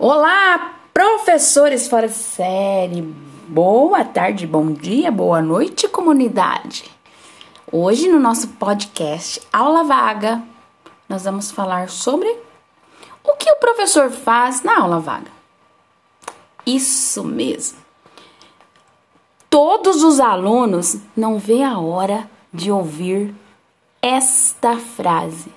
Olá, professores fora de série. Boa tarde, bom dia, boa noite, comunidade. Hoje no nosso podcast Aula Vaga, nós vamos falar sobre o que o professor faz na aula vaga. Isso mesmo. Todos os alunos não vê a hora de ouvir esta frase.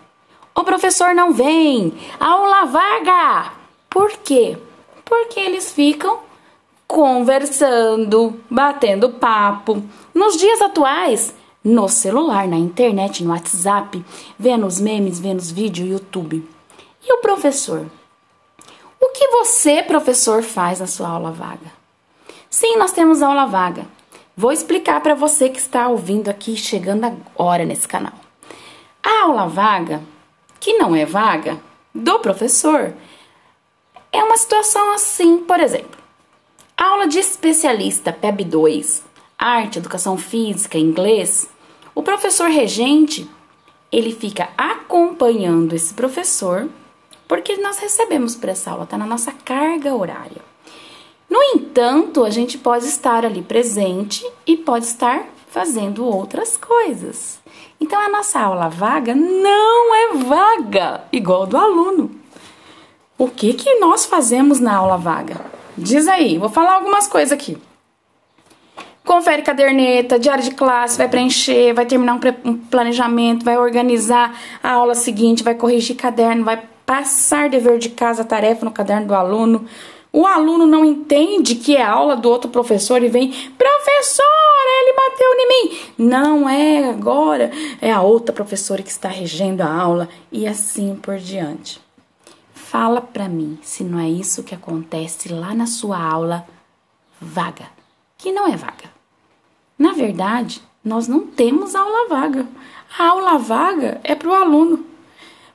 O professor não vem, aula vaga. Por quê? Porque eles ficam conversando, batendo papo. Nos dias atuais, no celular, na internet, no WhatsApp, vendo os memes, vendo os vídeos, YouTube. E o professor? O que você, professor, faz na sua aula vaga? Sim, nós temos aula vaga. Vou explicar para você que está ouvindo aqui, chegando agora nesse canal. A aula vaga, que não é vaga, do professor, é uma situação assim, por exemplo, aula de especialista PEB 2, arte, educação física, inglês, o professor regente, ele fica acompanhando esse professor, porque nós recebemos para essa aula, está na nossa carga horária. No entanto, a gente pode estar ali presente e pode estar fazendo outras coisas. Então, a nossa aula vaga não é vaga, igual do aluno. O que, que nós fazemos na aula vaga? Diz aí, vou falar algumas coisas aqui. Confere caderneta, diário de classe, vai preencher, vai terminar um planejamento, vai organizar a aula seguinte, vai corrigir caderno, vai passar dever de casa, tarefa no caderno do aluno. O aluno não entende que é aula do outro professor e vem, professora, ele bateu em mim. Não é agora, é a outra professora que está regendo a aula e assim por diante. Fala para mim se não é isso que acontece lá na sua aula vaga, que não é vaga. Na verdade, nós não temos aula vaga. A aula vaga é para o aluno.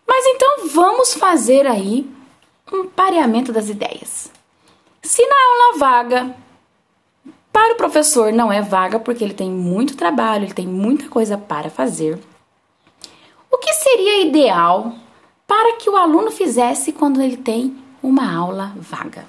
Mas então vamos fazer aí um pareamento das ideias. Se na aula vaga para o professor não é vaga porque ele tem muito trabalho, ele tem muita coisa para fazer, o que seria ideal para que o aluno fizesse quando ele tem uma aula vaga.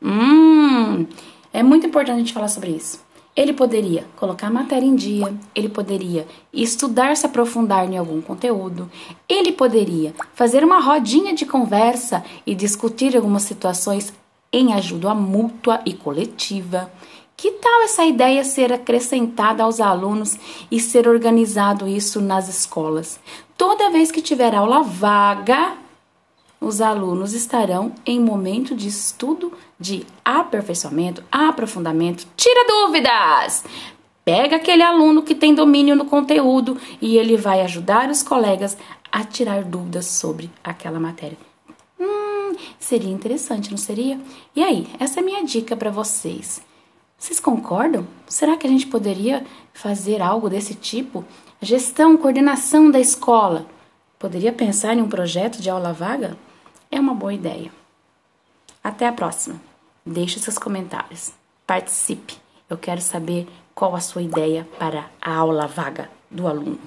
Hum, é muito importante a gente falar sobre isso. Ele poderia colocar a matéria em dia, ele poderia estudar, se aprofundar em algum conteúdo, ele poderia fazer uma rodinha de conversa e discutir algumas situações em ajuda mútua e coletiva. Que tal essa ideia ser acrescentada aos alunos e ser organizado isso nas escolas? Toda vez que tiver aula vaga, os alunos estarão em momento de estudo, de aperfeiçoamento, aprofundamento. Tira dúvidas! Pega aquele aluno que tem domínio no conteúdo e ele vai ajudar os colegas a tirar dúvidas sobre aquela matéria. Hum, seria interessante, não seria? E aí, essa é a minha dica para vocês. Vocês concordam? Será que a gente poderia fazer algo desse tipo? Gestão, coordenação da escola. Poderia pensar em um projeto de aula vaga? É uma boa ideia. Até a próxima. Deixe seus comentários. Participe. Eu quero saber qual a sua ideia para a aula vaga do aluno.